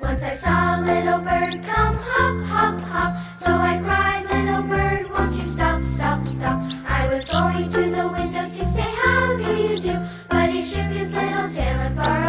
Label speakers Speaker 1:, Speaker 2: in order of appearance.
Speaker 1: Once I saw a little bird come hop, hop, hop. So I cried, little bird, won't you stop, stop, stop? I was going to the window to say, how do you do? But he shook his little tail and barked.